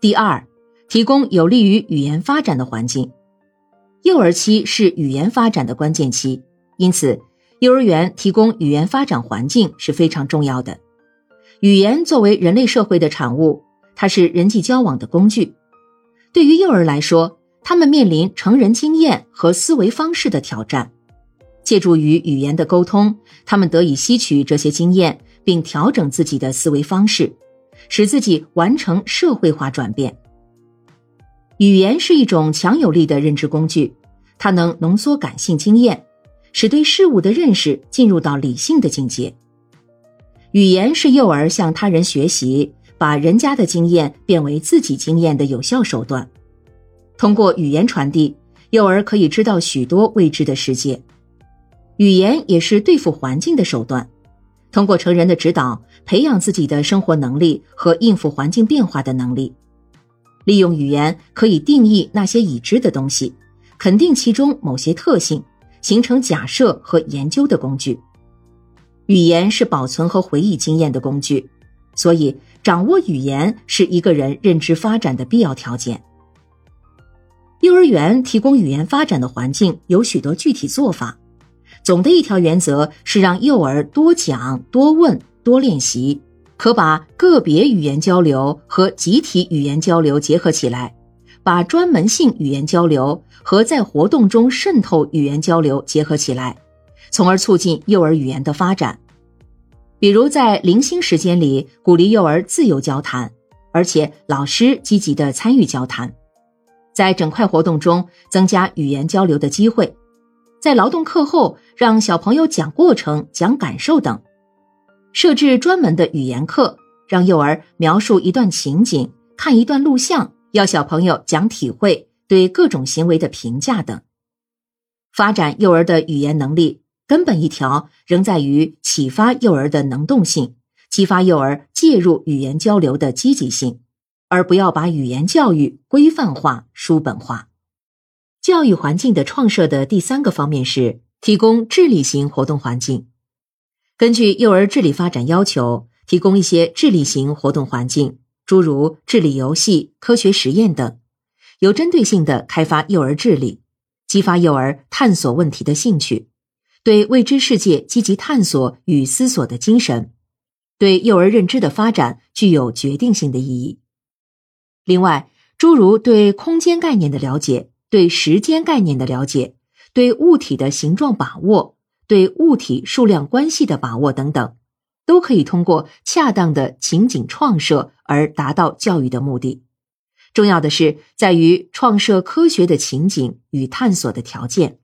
第二，提供有利于语言发展的环境。幼儿期是语言发展的关键期，因此，幼儿园提供语言发展环境是非常重要的。语言作为人类社会的产物，它是人际交往的工具。对于幼儿来说，他们面临成人经验和思维方式的挑战。借助于语言的沟通，他们得以吸取这些经验，并调整自己的思维方式，使自己完成社会化转变。语言是一种强有力的认知工具，它能浓缩感性经验，使对事物的认识进入到理性的境界。语言是幼儿向他人学习，把人家的经验变为自己经验的有效手段。通过语言传递，幼儿可以知道许多未知的世界。语言也是对付环境的手段，通过成人的指导，培养自己的生活能力和应付环境变化的能力。利用语言可以定义那些已知的东西，肯定其中某些特性，形成假设和研究的工具。语言是保存和回忆经验的工具，所以掌握语言是一个人认知发展的必要条件。幼儿园提供语言发展的环境有许多具体做法，总的一条原则是让幼儿多讲、多问、多练习。可把个别语言交流和集体语言交流结合起来，把专门性语言交流和在活动中渗透语言交流结合起来，从而促进幼儿语言的发展。比如在零星时间里鼓励幼儿自由交谈，而且老师积极的参与交谈；在整块活动中增加语言交流的机会；在劳动课后让小朋友讲过程、讲感受等。设置专门的语言课，让幼儿描述一段情景，看一段录像，要小朋友讲体会，对各种行为的评价等。发展幼儿的语言能力，根本一条仍在于启发幼儿的能动性，激发幼儿介入语言交流的积极性，而不要把语言教育规范化、书本化。教育环境的创设的第三个方面是提供智力型活动环境。根据幼儿智力发展要求，提供一些智力型活动环境，诸如智力游戏、科学实验等，有针对性的开发幼儿智力，激发幼儿探索问题的兴趣，对未知世界积极探索与思索的精神，对幼儿认知的发展具有决定性的意义。另外，诸如对空间概念的了解、对时间概念的了解、对物体的形状把握。对物体数量关系的把握等等，都可以通过恰当的情景创设而达到教育的目的。重要的是在于创设科学的情景与探索的条件。